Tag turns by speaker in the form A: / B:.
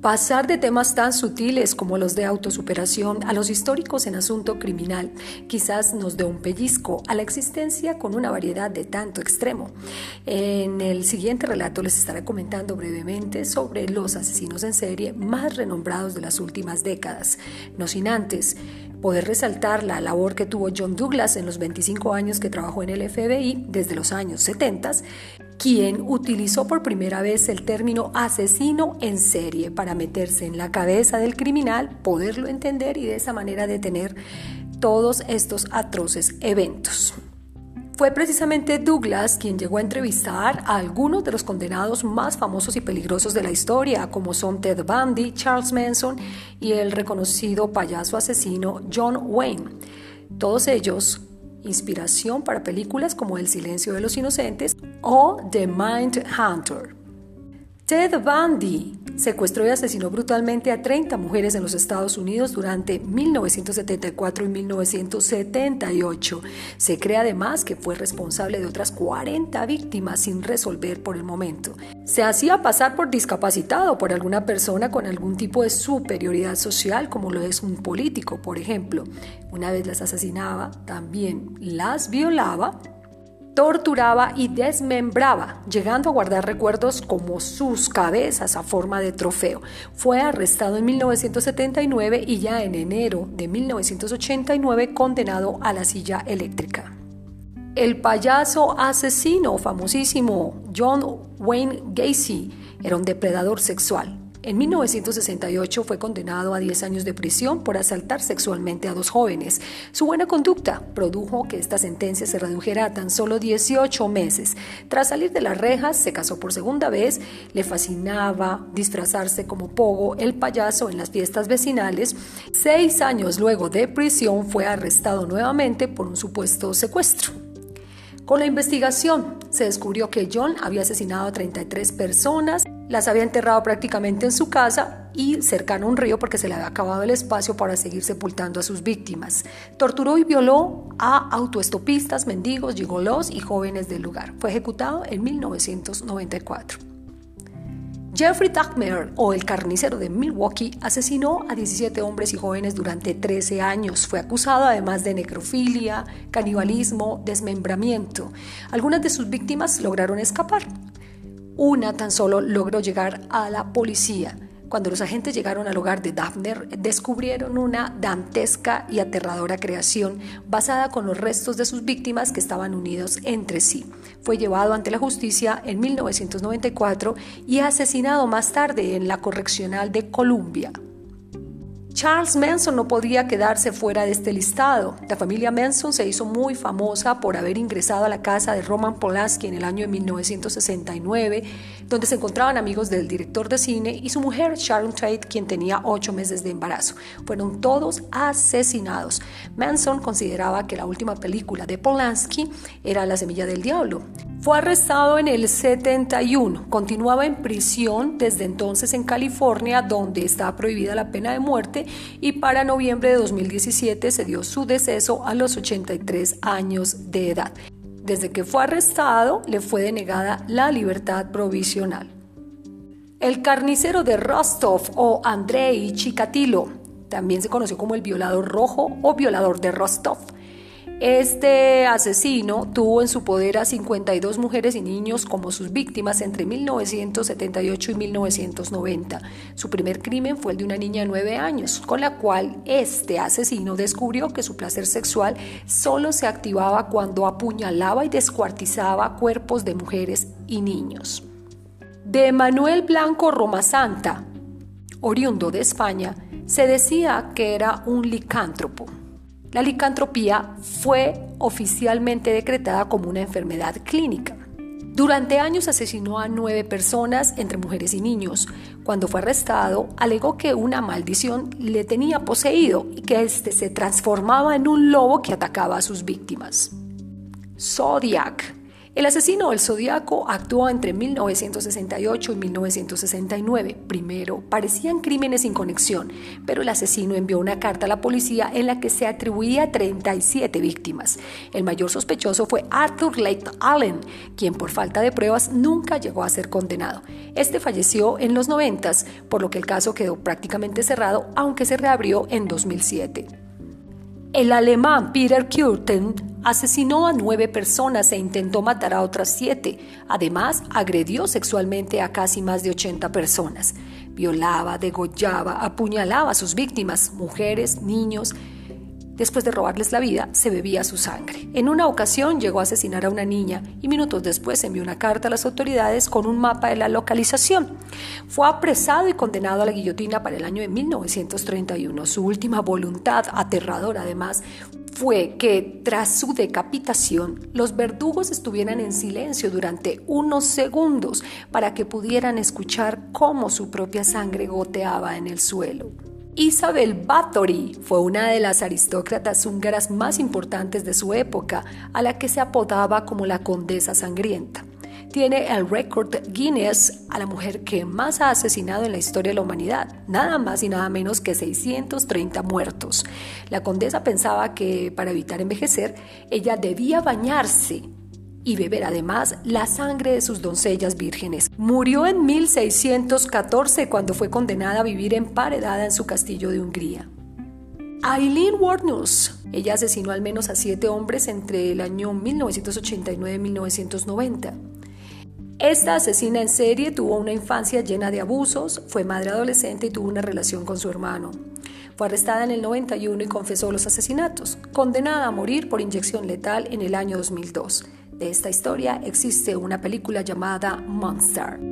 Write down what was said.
A: Pasar de temas tan sutiles como los de autosuperación a los históricos en asunto criminal quizás nos dé un pellizco a la existencia con una variedad de tanto extremo. En el siguiente relato les estaré comentando brevemente sobre los asesinos en serie más renombrados de las últimas décadas, no sin antes poder resaltar la labor que tuvo John Douglas en los 25 años que trabajó en el FBI desde los años 70 quien utilizó por primera vez el término asesino en serie para meterse en la cabeza del criminal, poderlo entender y de esa manera detener todos estos atroces eventos. Fue precisamente Douglas quien llegó a entrevistar a algunos de los condenados más famosos y peligrosos de la historia, como son Ted Bundy, Charles Manson y el reconocido payaso asesino John Wayne. Todos ellos inspiración para películas como El silencio de los inocentes o The Mind Hunter. Ted Bundy secuestró y asesinó brutalmente a 30 mujeres en los Estados Unidos durante 1974 y 1978. Se cree además que fue responsable de otras 40 víctimas sin resolver por el momento. Se hacía pasar por discapacitado por alguna persona con algún tipo de superioridad social, como lo es un político, por ejemplo. Una vez las asesinaba, también las violaba torturaba y desmembraba, llegando a guardar recuerdos como sus cabezas a forma de trofeo. Fue arrestado en 1979 y ya en enero de 1989 condenado a la silla eléctrica. El payaso asesino famosísimo John Wayne Gacy era un depredador sexual. En 1968 fue condenado a 10 años de prisión por asaltar sexualmente a dos jóvenes. Su buena conducta produjo que esta sentencia se redujera a tan solo 18 meses. Tras salir de las rejas, se casó por segunda vez, le fascinaba disfrazarse como Pogo, el payaso, en las fiestas vecinales. Seis años luego de prisión fue arrestado nuevamente por un supuesto secuestro. Con la investigación se descubrió que John había asesinado a 33 personas las había enterrado prácticamente en su casa y cercano a un río porque se le había acabado el espacio para seguir sepultando a sus víctimas. Torturó y violó a autoestopistas, mendigos, gigolos y jóvenes del lugar. Fue ejecutado en 1994. Jeffrey Dahmer, o el carnicero de Milwaukee, asesinó a 17 hombres y jóvenes durante 13 años. Fue acusado además de necrofilia, canibalismo, desmembramiento. Algunas de sus víctimas lograron escapar. Una tan solo logró llegar a la policía. Cuando los agentes llegaron al hogar de Daphne, descubrieron una dantesca y aterradora creación basada con los restos de sus víctimas que estaban unidos entre sí. Fue llevado ante la justicia en 1994 y asesinado más tarde en la correccional de Columbia. Charles Manson no podía quedarse fuera de este listado. La familia Manson se hizo muy famosa por haber ingresado a la casa de Roman Polanski en el año de 1969, donde se encontraban amigos del director de cine y su mujer Sharon Tate, quien tenía ocho meses de embarazo. Fueron todos asesinados. Manson consideraba que la última película de Polanski era La semilla del diablo. Fue arrestado en el 71, continuaba en prisión desde entonces en California, donde está prohibida la pena de muerte, y para noviembre de 2017 se dio su deceso a los 83 años de edad. Desde que fue arrestado, le fue denegada la libertad provisional. El carnicero de Rostov o Andrei Chikatilo, también se conoció como el violador rojo o violador de Rostov, este asesino tuvo en su poder a 52 mujeres y niños como sus víctimas entre 1978 y 1990. Su primer crimen fue el de una niña de 9 años, con la cual este asesino descubrió que su placer sexual solo se activaba cuando apuñalaba y descuartizaba cuerpos de mujeres y niños. De Manuel Blanco Roma Santa, oriundo de España, se decía que era un licántropo la licantropía fue oficialmente decretada como una enfermedad clínica. Durante años asesinó a nueve personas, entre mujeres y niños. Cuando fue arrestado, alegó que una maldición le tenía poseído y que éste se transformaba en un lobo que atacaba a sus víctimas. Zodiac El asesino del Zodíaco actuó entre 1968 y 1969. Primero, parecían crímenes sin conexión, pero el asesino envió una carta a la policía en la que se atribuía 37 víctimas. El mayor sospechoso fue Arthur Lake Allen, quien por falta de pruebas nunca llegó a ser condenado. Este falleció en los 90, por lo que el caso quedó prácticamente cerrado, aunque se reabrió en 2007. El alemán Peter Kürten asesinó a nueve personas e intentó matar a otras siete. Además, agredió sexualmente a casi más de 80 personas. Violaba, degollaba, apuñalaba a sus víctimas, mujeres, niños, Después de robarles la vida, se bebía su sangre. En una ocasión llegó a asesinar a una niña y minutos después envió una carta a las autoridades con un mapa de la localización. Fue apresado y condenado a la guillotina para el año de 1931. Su última voluntad, aterradora además, fue que tras su decapitación los verdugos estuvieran en silencio durante unos segundos para que pudieran escuchar cómo su propia sangre goteaba en el suelo. Isabel Bathory fue una de las aristócratas húngaras más importantes de su época, a la que se apodaba como la Condesa Sangrienta. Tiene el récord Guinness a la mujer que más ha asesinado en la historia de la humanidad, nada más y nada menos que 630 muertos. La condesa pensaba que para evitar envejecer, ella debía bañarse y beber además la sangre de sus doncellas vírgenes. Murió en 1614 cuando fue condenada a vivir emparedada en su castillo de Hungría. Eileen Warnus. Ella asesinó al menos a siete hombres entre el año 1989 y 1990. Esta asesina en serie tuvo una infancia llena de abusos, fue madre adolescente y tuvo una relación con su hermano. Fue arrestada en el 91 y confesó los asesinatos, condenada a morir por inyección letal en el año 2002. De esta historia existe una película llamada Monster.